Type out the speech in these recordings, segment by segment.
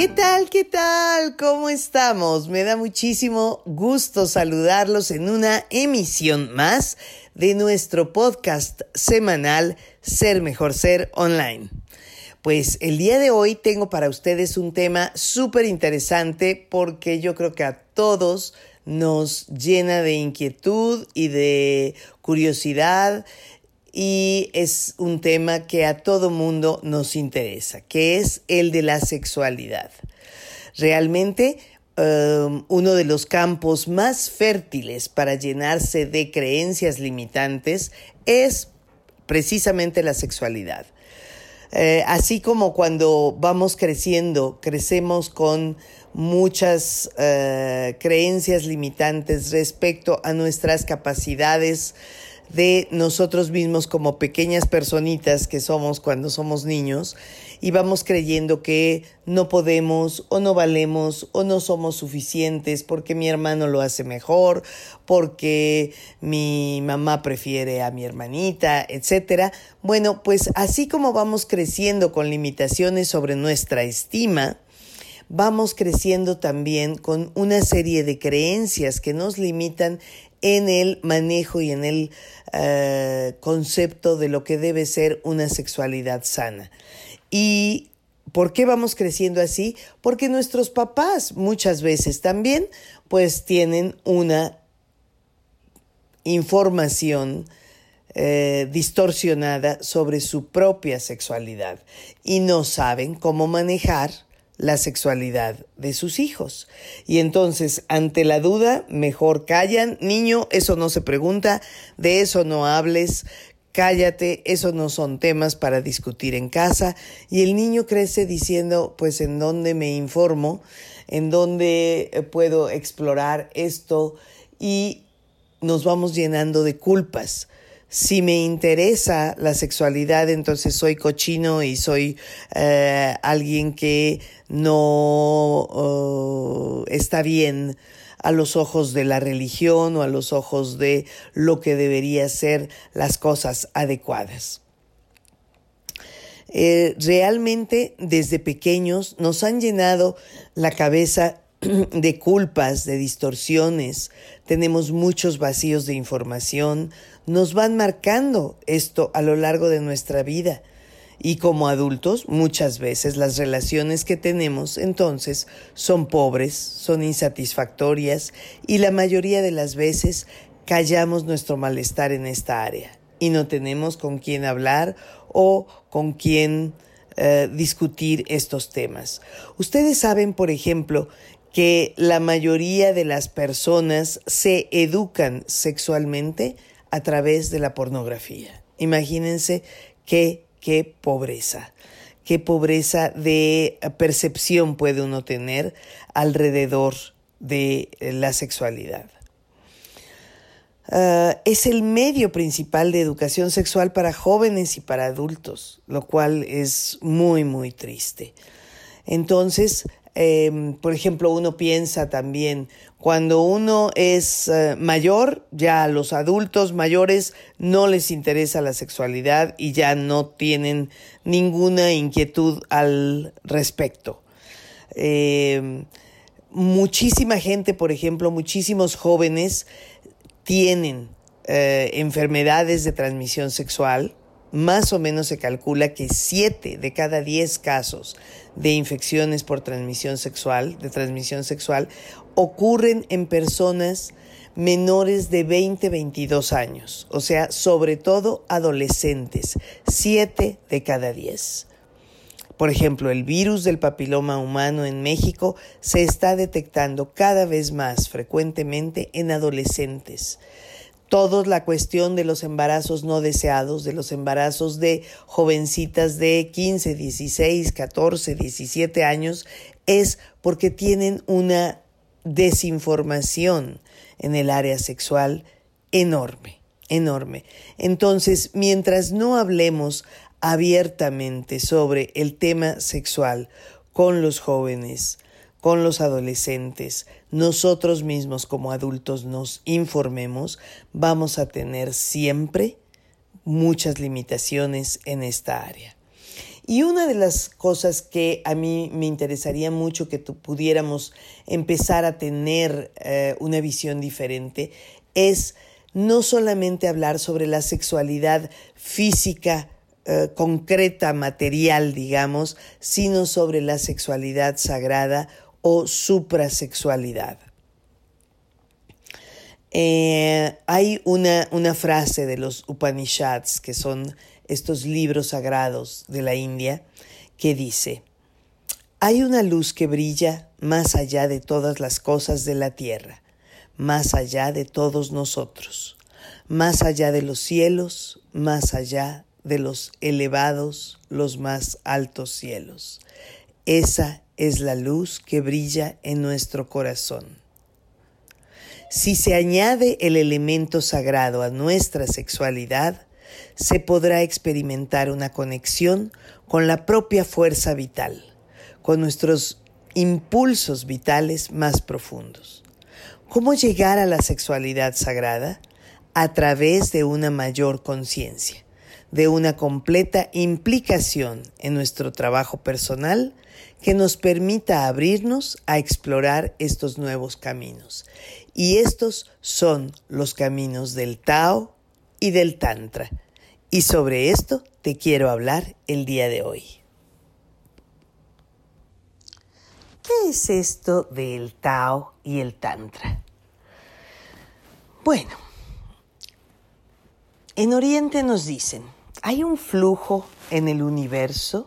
¿Qué tal? ¿Qué tal? ¿Cómo estamos? Me da muchísimo gusto saludarlos en una emisión más de nuestro podcast semanal Ser Mejor Ser Online. Pues el día de hoy tengo para ustedes un tema súper interesante porque yo creo que a todos nos llena de inquietud y de curiosidad y es un tema que a todo mundo nos interesa, que es el de la sexualidad. Realmente um, uno de los campos más fértiles para llenarse de creencias limitantes es precisamente la sexualidad. Eh, así como cuando vamos creciendo, crecemos con muchas eh, creencias limitantes respecto a nuestras capacidades de nosotros mismos como pequeñas personitas que somos cuando somos niños y vamos creyendo que no podemos o no valemos o no somos suficientes porque mi hermano lo hace mejor, porque mi mamá prefiere a mi hermanita, etcétera. Bueno, pues así como vamos creciendo con limitaciones sobre nuestra estima, vamos creciendo también con una serie de creencias que nos limitan en el manejo y en el eh, concepto de lo que debe ser una sexualidad sana. ¿Y por qué vamos creciendo así? Porque nuestros papás muchas veces también pues tienen una información eh, distorsionada sobre su propia sexualidad y no saben cómo manejar la sexualidad de sus hijos. Y entonces, ante la duda, mejor callan, niño, eso no se pregunta, de eso no hables, cállate, eso no son temas para discutir en casa. Y el niño crece diciendo, pues, ¿en dónde me informo? ¿En dónde eh, puedo explorar esto? Y nos vamos llenando de culpas si me interesa la sexualidad, entonces soy cochino y soy eh, alguien que no está bien a los ojos de la religión o a los ojos de lo que debería ser las cosas adecuadas. Eh, realmente desde pequeños nos han llenado la cabeza de culpas, de distorsiones, tenemos muchos vacíos de información, nos van marcando esto a lo largo de nuestra vida. Y como adultos, muchas veces las relaciones que tenemos entonces son pobres, son insatisfactorias y la mayoría de las veces callamos nuestro malestar en esta área y no tenemos con quién hablar o con quién eh, discutir estos temas. Ustedes saben, por ejemplo, que la mayoría de las personas se educan sexualmente a través de la pornografía. Imagínense qué, qué pobreza, qué pobreza de percepción puede uno tener alrededor de la sexualidad. Ah, es el medio principal de educación sexual para jóvenes y para adultos, lo cual es muy, muy triste. Entonces, Em, por ejemplo, uno piensa también, cuando uno es eh, mayor, ya a los adultos mayores no les interesa la sexualidad y ya no tienen ninguna inquietud al respecto. Em, muchísima gente, por ejemplo, muchísimos jóvenes tienen eh, enfermedades de transmisión sexual, más o menos se calcula que 7 de cada 10 casos de infecciones por transmisión sexual, de transmisión sexual, ocurren en personas menores de 20, 22 años, o sea, sobre todo adolescentes, 7 de cada 10. Por ejemplo, el virus del papiloma humano en México se está detectando cada vez más frecuentemente en adolescentes toda la cuestión de los embarazos no deseados, de los embarazos de jovencitas de 15, 16, 14, 17 años, es porque tienen una desinformación en el área sexual enorme, enorme. Entonces, mientras no hablemos abiertamente sobre el tema sexual con los jóvenes, con los adolescentes, nosotros mismos como adultos nos informemos, vamos a tener siempre muchas limitaciones en esta área. Y una de las cosas que a mí me interesaría mucho que pudiéramos empezar a tener eh, una visión diferente es no solamente hablar sobre la sexualidad física, eh, concreta, material, digamos, sino sobre la sexualidad sagrada o suprasexualidad. Eh, hay una, una frase de los Upanishads, que son estos libros sagrados de la India, que dice, hay una luz que brilla más allá de todas las cosas de la tierra, más allá de todos nosotros, más allá de los cielos, más allá de los elevados, los más altos cielos. Esa es la luz que brilla en nuestro corazón. Si se añade el elemento sagrado a nuestra sexualidad, se podrá experimentar una conexión con la propia fuerza vital, con nuestros impulsos vitales más profundos. ¿Cómo llegar a la sexualidad sagrada? A través de una mayor conciencia, de una completa implicación en nuestro trabajo personal que nos permita abrirnos a explorar estos nuevos caminos. Y estos son los caminos del Tao y del Tantra. Y sobre esto te quiero hablar el día de hoy. ¿Qué es esto del Tao y el Tantra? Bueno, en Oriente nos dicen, hay un flujo en el universo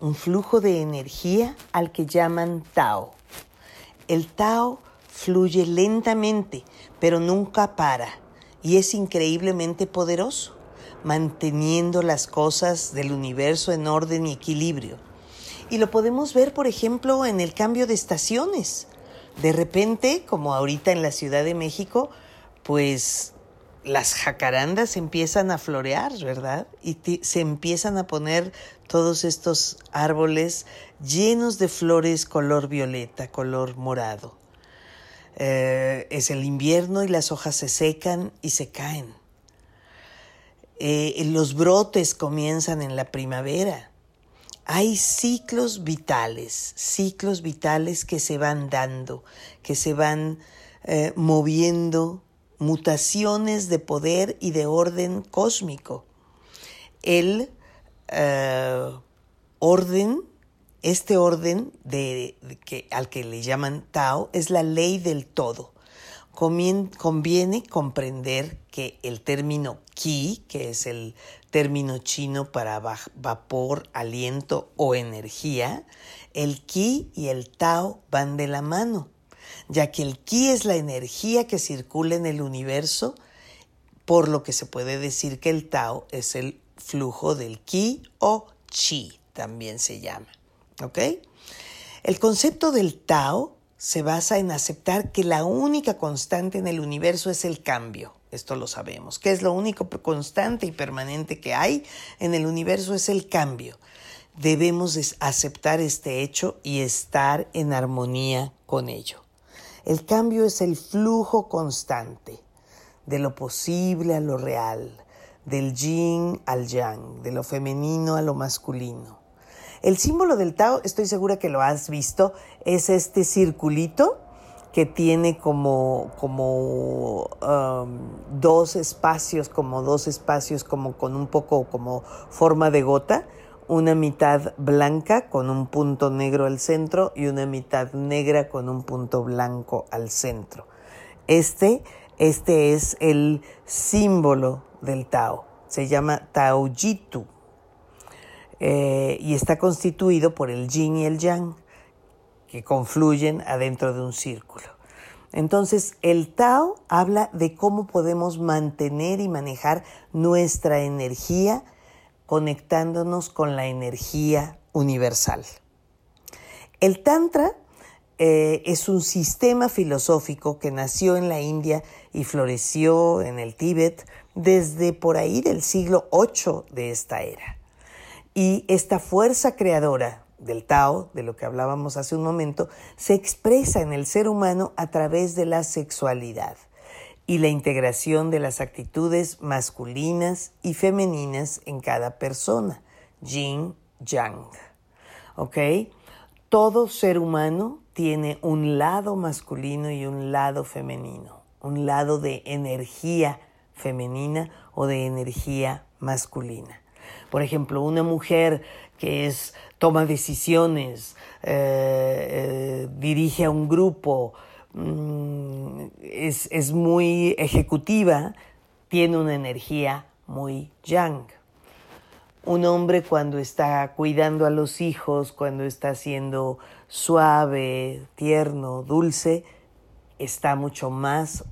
un flujo de energía al que llaman Tao. El Tao fluye lentamente, pero nunca para, y es increíblemente poderoso, manteniendo las cosas del universo en orden y equilibrio. Y lo podemos ver, por ejemplo, en el cambio de estaciones. De repente, como ahorita en la Ciudad de México, pues las jacarandas empiezan a florear, ¿verdad? Y se empiezan a poner todos estos árboles llenos de flores color violeta, color morado. Eh, es el invierno y las hojas se secan y se caen. Eh, los brotes comienzan en la primavera. Hay ciclos vitales, ciclos vitales que se van dando, que se van eh, moviendo mutaciones de poder y de orden cósmico. El eh, orden, este orden de, que, al que le llaman Tao, es la ley del todo. conviene comprender que el término Qi, que es el término chino para vapor, aliento o energía, el Qi y el Tao van de la mano ya que el ki es la energía que circula en el universo, por lo que se puede decir que el Tao es el flujo del ki o chi, también se llama. ¿Ok? El concepto del Tao se basa en aceptar que la única constante en el universo es el cambio. Esto lo sabemos. Que es lo único constante y permanente que hay en el universo es el cambio. Debemos aceptar este hecho y estar en armonía con ello. El cambio es el flujo constante de lo posible a lo real, del yin al yang, de lo femenino a lo masculino. El símbolo del Tao, estoy segura que lo has visto, es este circulito que tiene como, como um, dos espacios, como dos espacios, como con un poco como forma de gota una mitad blanca con un punto negro al centro y una mitad negra con un punto blanco al centro. Este, este es el símbolo del Tao. Se llama Taojitu eh, y está constituido por el yin y el yang que confluyen adentro de un círculo. Entonces, el Tao habla de cómo podemos mantener y manejar nuestra energía conectándonos con la energía universal. El Tantra eh, es un sistema filosófico que nació en la India y floreció en el Tíbet desde por ahí del siglo VIII de esta era. Y esta fuerza creadora del Tao, de lo que hablábamos hace un momento, se expresa en el ser humano a través de la sexualidad y la integración de las actitudes masculinas y femeninas en cada persona, yin, yang. ¿Ok? Todo ser humano tiene un lado masculino y un lado femenino, un lado de energía femenina o de energía masculina. Por ejemplo, una mujer que es toma decisiones, eh, eh, dirige a un grupo, mm, es, es muy ejecutiva, tiene una energía muy yang. Un hombre cuando está cuidando a los hijos, cuando está siendo suave, tierno, dulce, está mucho más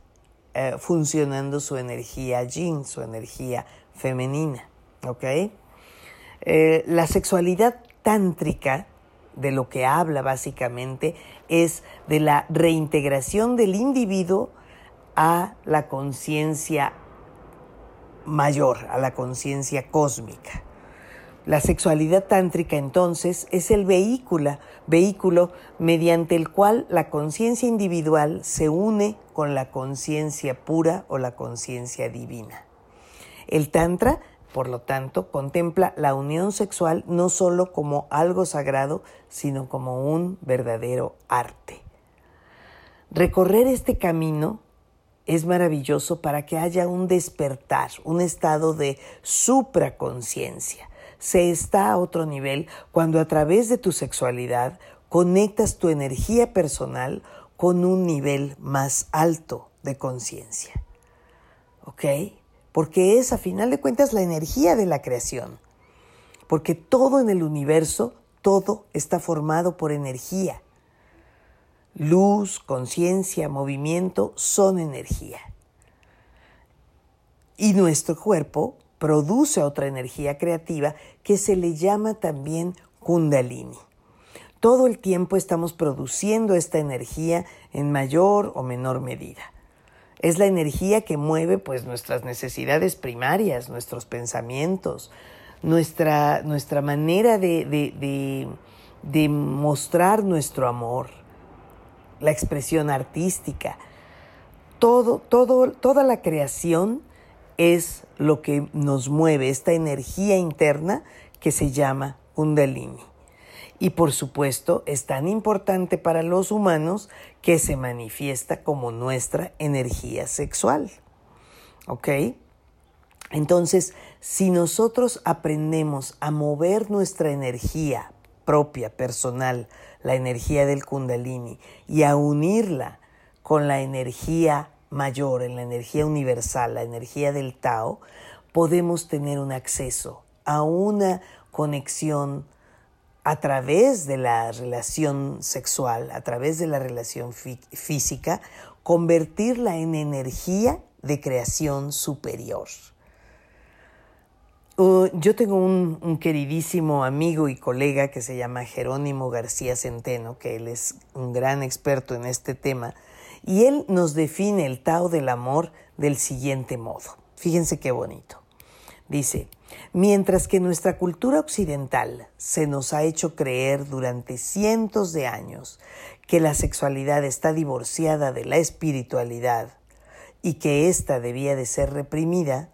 eh, funcionando su energía yin, su energía femenina. ¿Ok? Eh, la sexualidad tántrica, de lo que habla básicamente, es de la reintegración del individuo a la conciencia mayor, a la conciencia cósmica. La sexualidad tántrica entonces es el vehículo, vehículo mediante el cual la conciencia individual se une con la conciencia pura o la conciencia divina. El tantra por lo tanto, contempla la unión sexual no solo como algo sagrado, sino como un verdadero arte. Recorrer este camino es maravilloso para que haya un despertar, un estado de supraconciencia. Se está a otro nivel cuando a través de tu sexualidad conectas tu energía personal con un nivel más alto de conciencia. ¿Ok? Porque es a final de cuentas la energía de la creación, porque todo en el universo, todo está formado por energía. Luz, conciencia, movimiento son energía. Y nuestro cuerpo produce otra energía creativa que se le llama también kundalini. Todo el tiempo estamos produciendo esta energía en mayor o menor medida. Es la energía que mueve pues nuestras necesidades primarias, nuestros pensamientos, nuestra, nuestra manera de, de mostrar nuestro amor, la expresión artística. Todo, todo, toda la creación es lo que nos mueve, esta energía interna que se llama Kundalini y por supuesto es tan importante para los humanos que se manifiesta como nuestra energía sexual. ¿Ok? Entonces, si nosotros aprendemos a mover nuestra energía propia, personal, la energía del kundalini, y a unirla con la energía mayor, en la energía universal, la energía del Tao, podemos tener un acceso a una conexión a través de la relación sexual, a través de la relación física, convertirla en energía de creación superior. Uh, yo tengo un, un, queridísimo amigo y colega que se llama Jerónimo García Centeno, que él es un gran experto en este tema, y él nos define el Tao del amor del siguiente modo. Fíjense qué bonito. Dice, mientras que nuestra cultura occidental se nos ha hecho creer durante cientos de años que la sexualidad está divorciada de la espiritualidad y que ésta debía de ser reprimida,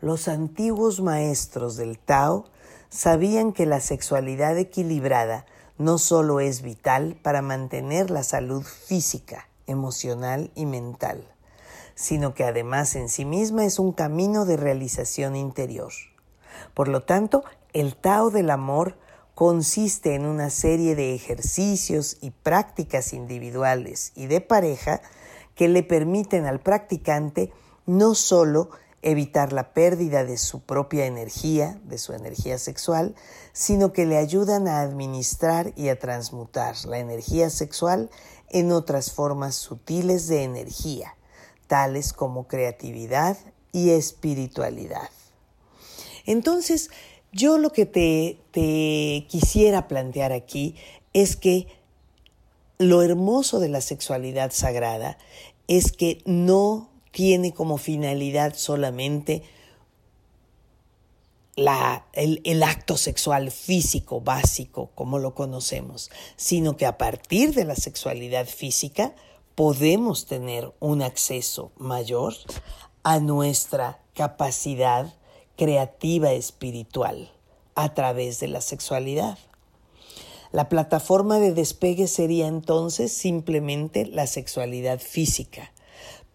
los antiguos maestros del Tao sabían que la sexualidad equilibrada no solo es vital para mantener la salud física, emocional y mental, sino que además en sí misma es un camino de realización interior. Por lo tanto, el Tao del amor consiste en una serie de ejercicios y prácticas individuales y de pareja que le permiten al practicante no solo evitar la pérdida de su propia energía, de su energía sexual, sino que le ayudan a administrar y a transmutar la energía sexual en otras formas sutiles de energía, tales como creatividad y espiritualidad. Entonces, yo lo que te, quisiera plantear aquí es que lo hermoso de la sexualidad sagrada es que no tiene como finalidad solamente el, acto sexual físico básico como lo conocemos, sino que a partir de la sexualidad física podemos tener un acceso mayor a nuestra capacidad creativa espiritual a través de la sexualidad. La plataforma de despegue sería entonces simplemente la sexualidad física,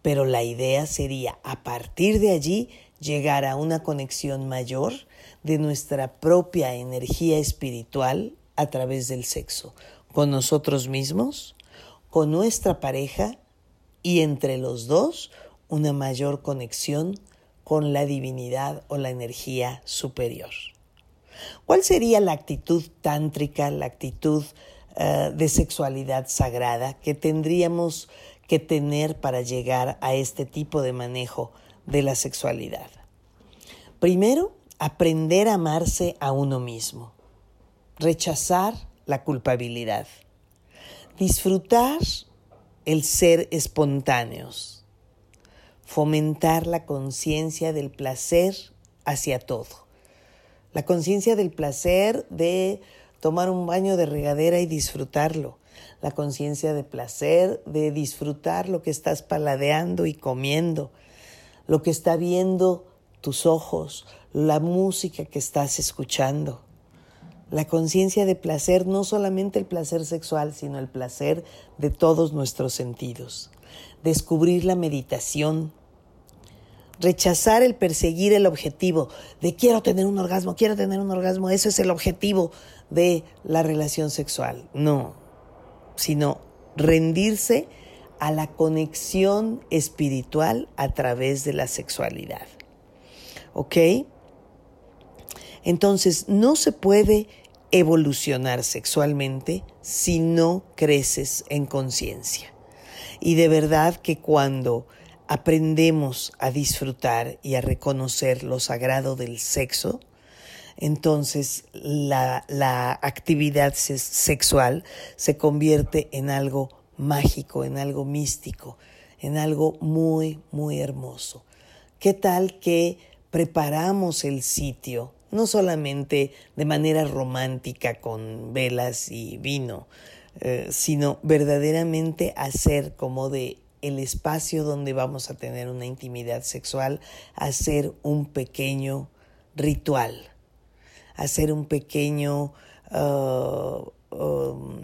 pero la idea sería a partir de allí llegar a una conexión mayor de nuestra propia energía espiritual a través del sexo, con nosotros mismos, con nuestra pareja y entre los dos una mayor conexión con la divinidad o la energía superior. ¿Cuál sería la actitud tántrica, la actitud uh, de sexualidad sagrada que tendríamos que tener para llegar a este tipo de manejo de la sexualidad? Primero, aprender a amarse a uno mismo, rechazar la culpabilidad, disfrutar el ser espontáneos, fomentar la conciencia del placer hacia todo, la conciencia del placer de tomar un baño de regadera y disfrutarlo, la conciencia de placer de disfrutar lo que estás paladeando y comiendo, lo que está viendo tus ojos, la música que estás escuchando. La conciencia de placer, no solamente el placer sexual, sino el placer de todos nuestros sentidos. Descubrir la meditación. Rechazar el perseguir el objetivo de quiero tener un orgasmo, quiero tener un orgasmo. Eso es el objetivo de la relación sexual. No, sino rendirse a la conexión espiritual a través de la sexualidad. ¿Ok? Entonces, no se puede evolucionar sexualmente si no creces en conciencia. Y de verdad que cuando aprendemos a disfrutar y a reconocer lo sagrado del sexo, entonces la, la actividad sexual se convierte en algo mágico, en algo místico, en algo muy, muy hermoso. ¿Qué tal que preparamos el sitio, no solamente de manera romántica con velas y vino, eh, sino verdaderamente hacer como de el espacio donde vamos a tener una intimidad sexual, hacer un pequeño ritual, hacer un pequeño uh, um,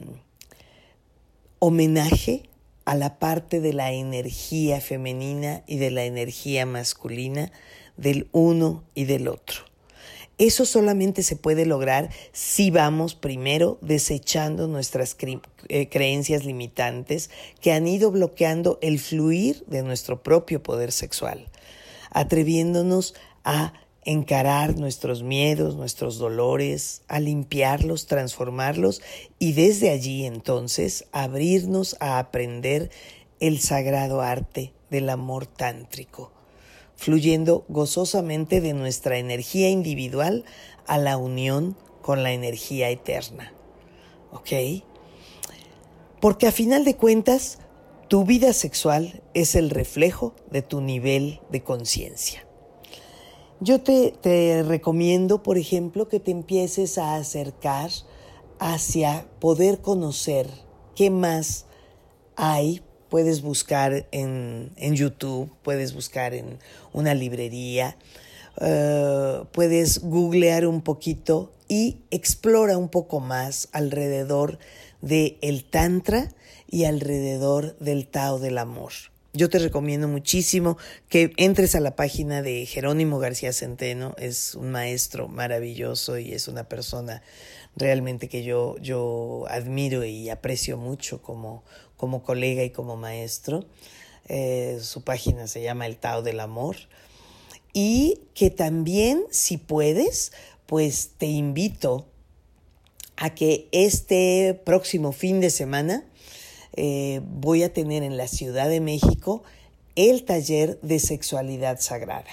homenaje a la parte de la energía femenina y de la energía masculina del uno y del otro. Eso solamente se puede lograr si vamos primero desechando nuestras eh, creencias limitantes que han ido bloqueando el fluir de nuestro propio poder sexual, atreviéndonos a encarar nuestros miedos, nuestros dolores, a limpiarlos, transformarlos y desde allí entonces abrirnos a aprender el sagrado arte del amor tántrico fluyendo gozosamente de nuestra energía individual a la unión con la energía eterna. ¿Ok? Porque a final de cuentas, tu vida sexual es el reflejo de tu nivel de conciencia. Yo te, te, recomiendo, por ejemplo, que te empieces a acercar hacia poder conocer qué más hay puedes buscar en, YouTube, puedes buscar en una librería, eh, puedes googlear un poquito y explora un poco más alrededor del el Tantra y alrededor del Tao del Amor. Yo te recomiendo muchísimo que entres a la página de Jerónimo García Centeno, es un maestro maravilloso y es una persona realmente que yo, yo admiro y aprecio mucho como, como colega y como maestro. Eh, su página se llama El Tao del Amor. Y que también, si puedes, pues te invito a que este próximo fin de semana eh, voy a tener en la Ciudad de México el taller de sexualidad sagrada.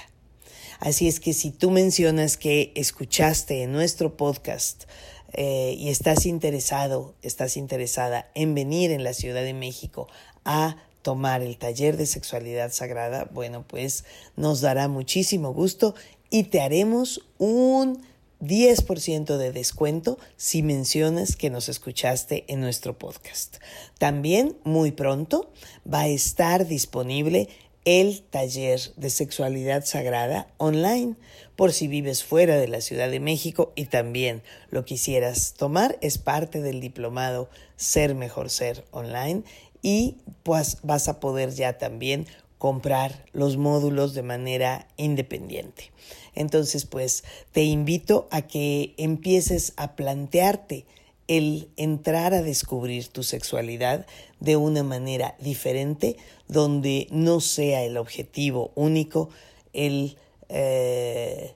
Así es que si tú mencionas que escuchaste en nuestro podcast eh, y estás interesado, estás interesada en venir en la Ciudad de México a tomar el taller de sexualidad sagrada, bueno, pues nos dará muchísimo gusto y te haremos un 10% de descuento si mencionas que nos escuchaste en nuestro podcast. También muy pronto va a estar disponible el taller de sexualidad sagrada online por si vives fuera de la Ciudad de México y también lo quisieras tomar es parte del diplomado Ser Mejor Ser online y pues vas a poder ya también comprar los módulos de manera independiente. Entonces, pues te invito a que empieces a plantearte el entrar a descubrir tu sexualidad de una manera diferente, donde no sea el objetivo único el eh,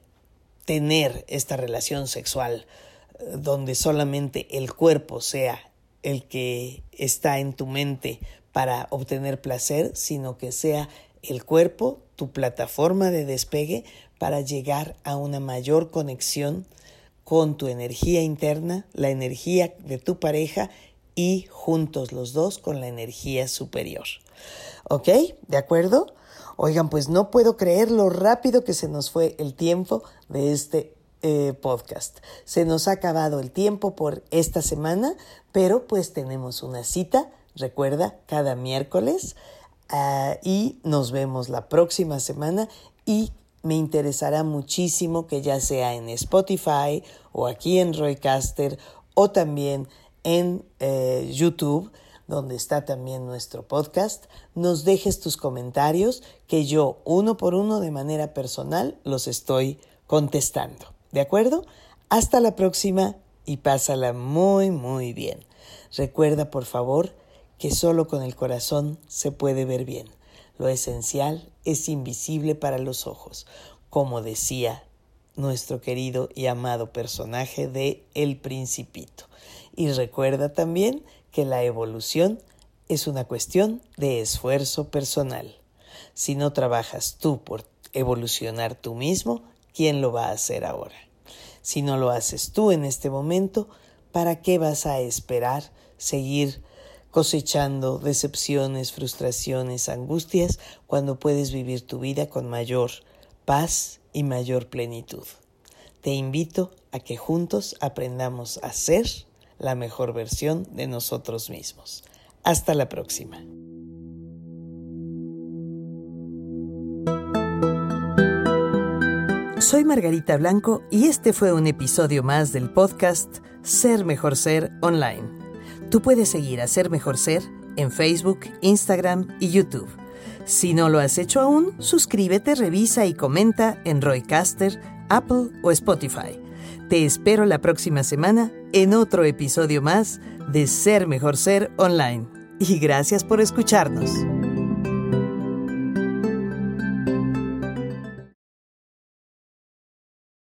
tener esta relación sexual, donde solamente el cuerpo sea el que está en tu mente para obtener placer, sino que sea el cuerpo tu plataforma de despegue para llegar a una mayor conexión con tu energía interna, la energía de tu pareja y juntos los dos con la energía superior. ¿Ok? ¿De acuerdo? Oigan, pues no puedo creer lo rápido que se nos fue el tiempo de este eh, podcast. Se nos ha acabado el tiempo por esta semana, pero pues tenemos una cita Recuerda, cada miércoles ah, y nos vemos la próxima semana y me interesará muchísimo que ya sea en Spotify o aquí en Roycaster o también en eh, YouTube, donde está también nuestro podcast, nos dejes tus comentarios que yo uno por uno de manera personal los estoy contestando. ¿De acuerdo? Hasta la próxima y pásala muy muy bien. Recuerda por favor que solo con el corazón se puede ver bien. Lo esencial es invisible para los ojos, como decía nuestro querido y amado personaje de El Principito. Y recuerda también que la evolución es una cuestión de esfuerzo personal. Si no trabajas tú por evolucionar tú mismo, ¿quién lo va a hacer ahora? Si no lo haces tú en este momento, ¿para qué vas a esperar seguir cosechando decepciones, frustraciones, angustias, cuando puedes vivir tu vida con mayor paz y mayor plenitud. Te invito a que juntos aprendamos a ser la mejor versión de nosotros mismos. Hasta la próxima. Soy Margarita Blanco y este fue un episodio más del podcast Ser Mejor Ser Online. Tú puedes seguir a Ser Mejor Ser en Facebook, Instagram y YouTube. Si no lo has hecho aún, suscríbete, revisa y comenta en Roycaster, Apple o Spotify. Te espero la próxima semana en otro episodio más de Ser Mejor Ser Online. Y gracias por escucharnos.